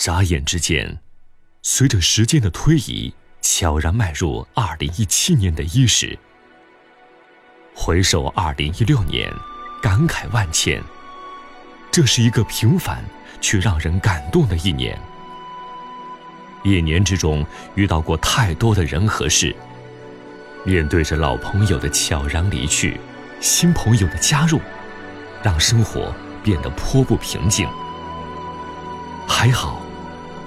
眨眼之间，随着时间的推移，悄然迈入二零一七年的伊始。回首二零一六年，感慨万千。这是一个平凡却让人感动的一年。一年之中遇到过太多的人和事，面对着老朋友的悄然离去，新朋友的加入，让生活变得颇不平静。还好，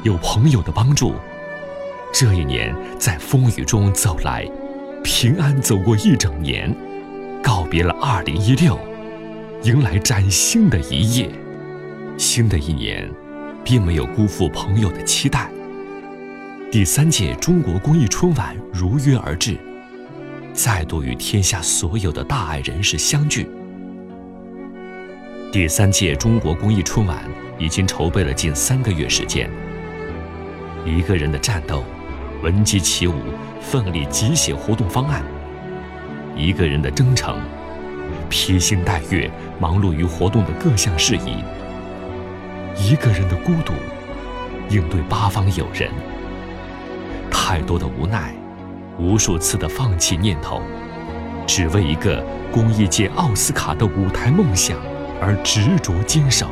有朋友的帮助，这一年在风雨中走来，平安走过一整年，告别了二零一六，迎来崭新的一页。新的一年，并没有辜负朋友的期待。第三届中国公益春晚如约而至，再度与天下所有的大爱人士相聚。第三届中国公益春晚已经筹备了近三个月时间。一个人的战斗，闻鸡起舞，奋力集写活动方案；一个人的征程，披星戴月，忙碌于活动的各项事宜；一个人的孤独，应对八方友人。太多的无奈，无数次的放弃念头，只为一个公益界奥斯卡的舞台梦想而执着坚守。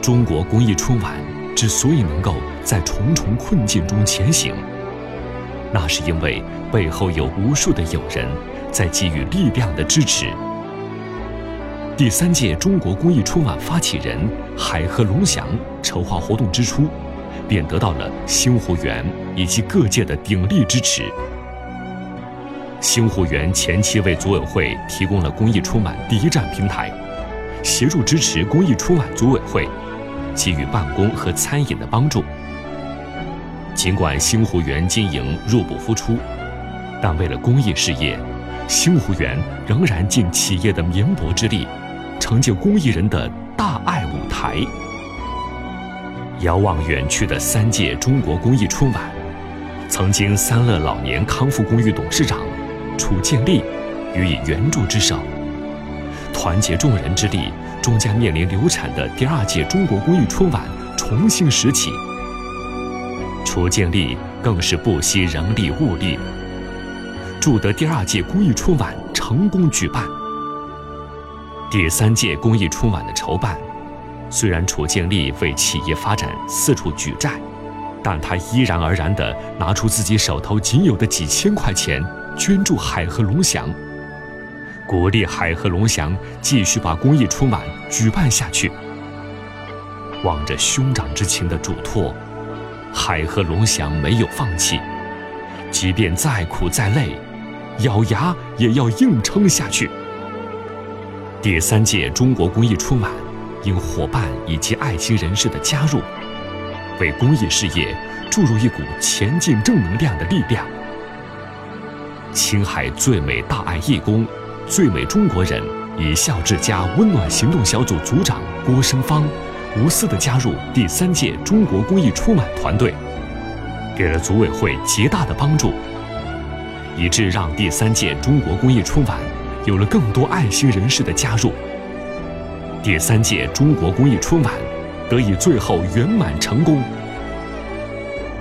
中国公益春晚之所以能够在重重困境中前行，那是因为背后有无数的友人在给予力量的支持。第三届中国公益春晚发起人海河龙翔筹划活动之初。便得到了星湖园以及各界的鼎力支持。星湖园前期为组委会提供了公益春晚第一站平台，协助支持公益春晚组委会，给予办公和餐饮的帮助。尽管星湖园经营入不敷出，但为了公益事业，星湖园仍然尽企业的绵薄之力，成就公益人的大爱舞台。遥望远去的三届中国公益春晚，曾经三乐老年康复公寓董事长楚建立予以援助之手，团结众人之力，终将面临流产的第二届中国公益春晚重新拾起。楚建立更是不惜人力物力，助得第二届公益春晚成功举办。第三届公益春晚的筹办。虽然楚建立为企业发展四处举债，但他依然而然地拿出自己手头仅有的几千块钱捐助海河龙翔，鼓励海和龙翔继续把公益春晚举办下去。望着兄长之情的嘱托，海和龙翔没有放弃，即便再苦再累，咬牙也要硬撑下去。第三届中国公益春晚。因伙伴以及爱心人士的加入，为公益事业注入一股前进正能量的力量。青海最美大爱义工、最美中国人以孝治家温暖行动小组组长郭生芳，无私的加入第三届中国公益春晚团队，给了组委会极大的帮助，以致让第三届中国公益春晚有了更多爱心人士的加入。第三届中国公益春晚得以最后圆满成功。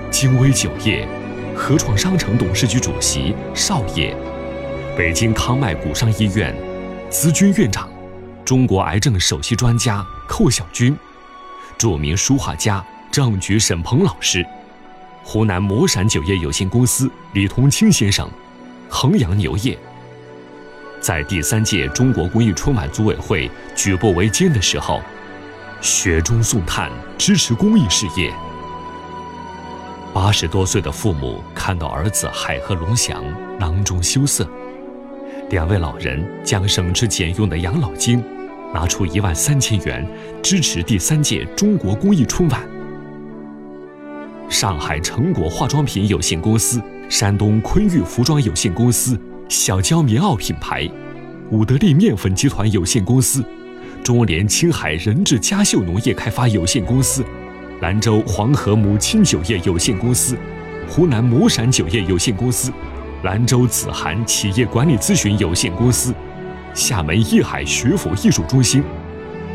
金威酒业、合创商城董事局主席邵烨，北京康迈骨伤医院资军院长、中国癌症首席专家寇小军，著名书画家郑举沈鹏老师，湖南魔闪酒业有限公司李同清先生，衡阳牛业。在第三届中国公益春晚组委会举步维艰的时候，雪中送炭支持公益事业。八十多岁的父母看到儿子海河龙翔囊中羞涩，两位老人将省吃俭用的养老金拿出一万三千元支持第三届中国公益春晚。上海成果化妆品有限公司、山东昆玉服装有限公司。小娇棉袄品牌，武德利面粉集团有限公司，中联青海人智嘉秀农业开发有限公司，兰州黄河母亲酒业有限公司，湖南魔闪酒业有限公司，兰州子涵企业管理咨询有限公司，厦门艺海学府艺术中心，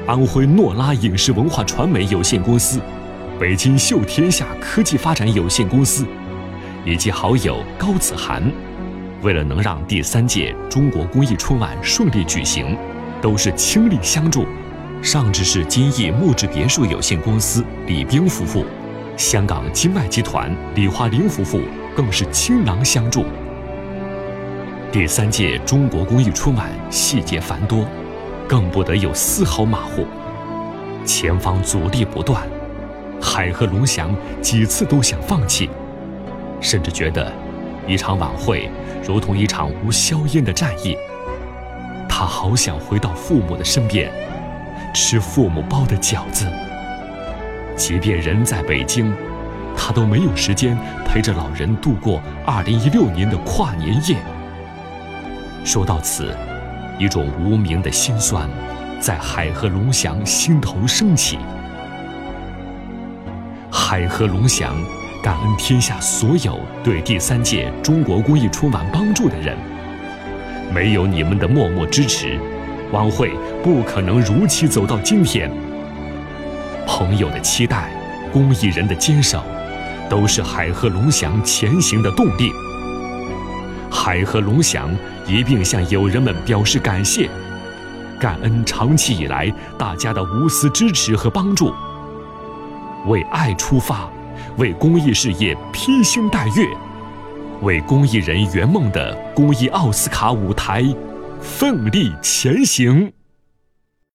安徽诺拉影视文化传媒有限公司、北京秀天下科技发展有限公司，以及好友高子涵，为了能让第三届中国公益春晚顺利举行，都是倾力相助。上至是金逸木质别墅有限公司李冰夫妇，香港金麦集团李华林夫妇更是倾囊相助。第三届中国公益春晚细节繁多。更不得有丝毫马虎，前方阻力不断，海和龙翔几次都想放弃，甚至觉得一场晚会如同一场无硝烟的战役。他好想回到父母的身边，吃父母包的饺子。即便人在北京，他都没有时间陪着老人度过2016年的跨年夜。说到此。一种无名的心酸，在海和龙翔心头升起。海和龙翔感恩天下所有对第三届中国公益春晚帮助的人，没有你们的默默支持，晚会不可能如期走到今天。朋友的期待，公益人的坚守，都是海和龙翔前行的动力。海和龙翔一并向友人们表示感谢，感恩长期以来大家的无私支持和帮助。为爱出发，为公益事业披星戴月，为公益人圆梦的公益奥斯卡舞台奋力前行。